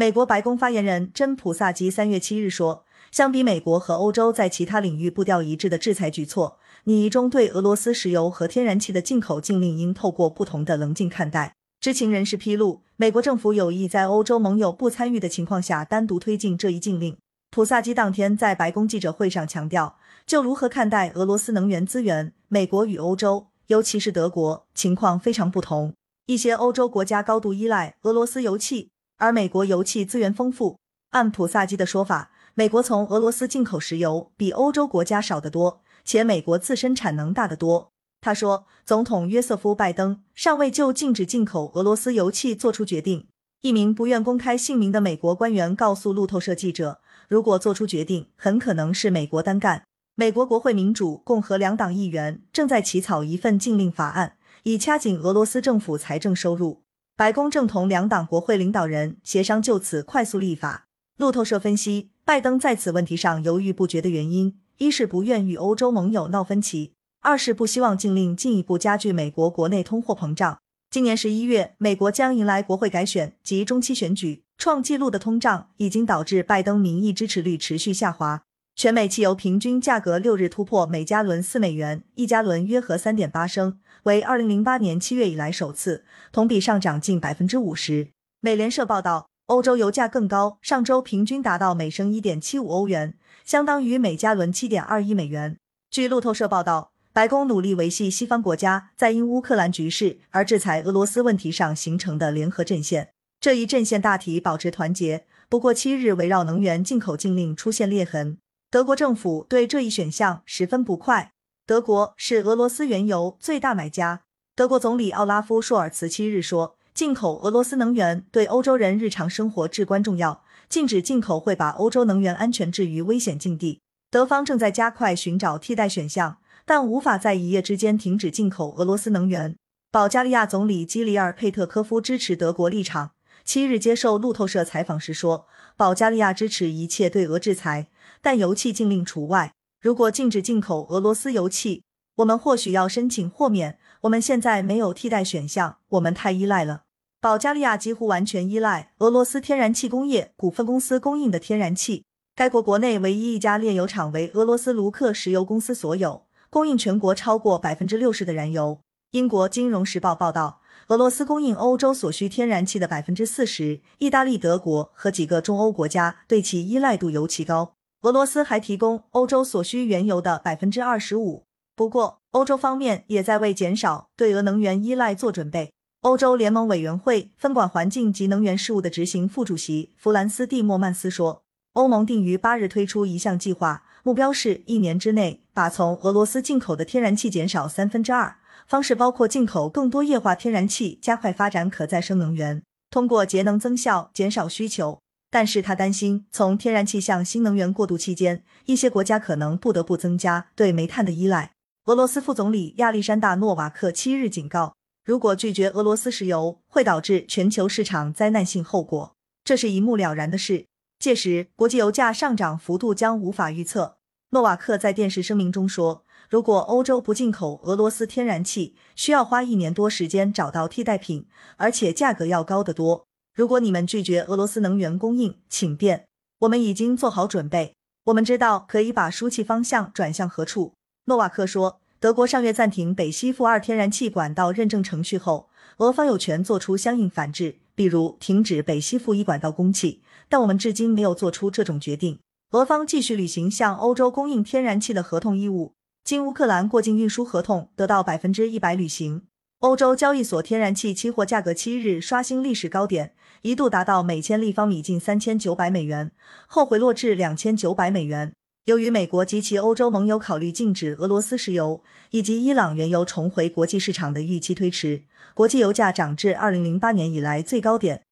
美国白宫发言人真普萨基三月七日说，相比美国和欧洲在其他领域步调一致的制裁举措，拟议中对俄罗斯石油和天然气的进口禁令应透过不同的棱镜看待。知情人士披露，美国政府有意在欧洲盟友不参与的情况下单独推进这一禁令。普萨基当天在白宫记者会上强调，就如何看待俄罗斯能源资源，美国与欧洲，尤其是德国，情况非常不同。一些欧洲国家高度依赖俄罗斯油气。而美国油气资源丰富，按普萨基的说法，美国从俄罗斯进口石油比欧洲国家少得多，且美国自身产能大得多。他说，总统约瑟夫·拜登尚未就禁止进口俄罗斯油气做出决定。一名不愿公开姓名的美国官员告诉路透社记者，如果做出决定，很可能是美国单干。美国国会民主、共和两党议员正在起草一份禁令法案，以掐紧俄罗斯政府财政收入。白宫正同两党国会领导人协商就此快速立法。路透社分析，拜登在此问题上犹豫不决的原因，一是不愿与欧洲盟友闹分歧，二是不希望禁令进一步加剧美国国内通货膨胀。今年十一月，美国将迎来国会改选及中期选举，创纪录的通胀已经导致拜登民意支持率持续下滑。全美汽油平均价格六日突破每加仑四美元，一加仑约合三点八升，为二零零八年七月以来首次，同比上涨近百分之五十。美联社报道，欧洲油价更高，上周平均达到每升一点七五欧元，相当于每加仑七点二一美元。据路透社报道，白宫努力维系西方国家在因乌克兰局势而制裁俄罗斯问题上形成的联合阵线。这一阵线大体保持团结，不过七日围绕能源进口禁令出现裂痕。德国政府对这一选项十分不快。德国是俄罗斯原油最大买家。德国总理奥拉夫·舒尔茨七日说，进口俄罗斯能源对欧洲人日常生活至关重要，禁止进口会把欧洲能源安全置于危险境地。德方正在加快寻找替代选项，但无法在一夜之间停止进口俄罗斯能源。保加利亚总理基里尔·佩特科夫支持德国立场。七日接受路透社采访时说，保加利亚支持一切对俄制裁。但油气禁令除外。如果禁止进口俄罗斯油气，我们或许要申请豁免。我们现在没有替代选项，我们太依赖了。保加利亚几乎完全依赖俄罗斯天然气工业股份公司供应的天然气。该国国内唯一一家炼油厂为俄罗斯卢克石油公司所有，供应全国超过百分之六十的燃油。英国金融时报报道，俄罗斯供应欧洲所需天然气的百分之四十。意大利、德国和几个中欧国家对其依赖度尤其高。俄罗斯还提供欧洲所需原油的百分之二十五。不过，欧洲方面也在为减少对俄能源依赖做准备。欧洲联盟委员会分管环境及能源事务的执行副主席弗兰斯·蒂莫曼斯说，欧盟定于八日推出一项计划，目标是一年之内把从俄罗斯进口的天然气减少三分之二。方式包括进口更多液化天然气，加快发展可再生能源，通过节能增效减少需求。但是他担心，从天然气向新能源过渡期间，一些国家可能不得不增加对煤炭的依赖。俄罗斯副总理亚历山大·诺瓦克七日警告，如果拒绝俄罗斯石油，会导致全球市场灾难性后果，这是一目了然的事。届时，国际油价上涨幅度将无法预测。诺瓦克在电视声明中说，如果欧洲不进口俄罗斯天然气，需要花一年多时间找到替代品，而且价格要高得多。如果你们拒绝俄罗斯能源供应，请便。我们已经做好准备，我们知道可以把输气方向转向何处。诺瓦克说，德国上月暂停北溪负二天然气管道认证程序后，俄方有权做出相应反制，比如停止北溪负一管道供气。但我们至今没有做出这种决定。俄方继续履行向欧洲供应天然气的合同义务，经乌克兰过境运输合同得到百分之一百履行。欧洲交易所天然气期货价格七日刷新历史高点，一度达到每千立方米近三千九百美元，后回落至两千九百美元。由于美国及其欧洲盟友考虑禁止俄罗斯石油以及伊朗原油重回国际市场的预期推迟，国际油价涨至二零零八年以来最高点。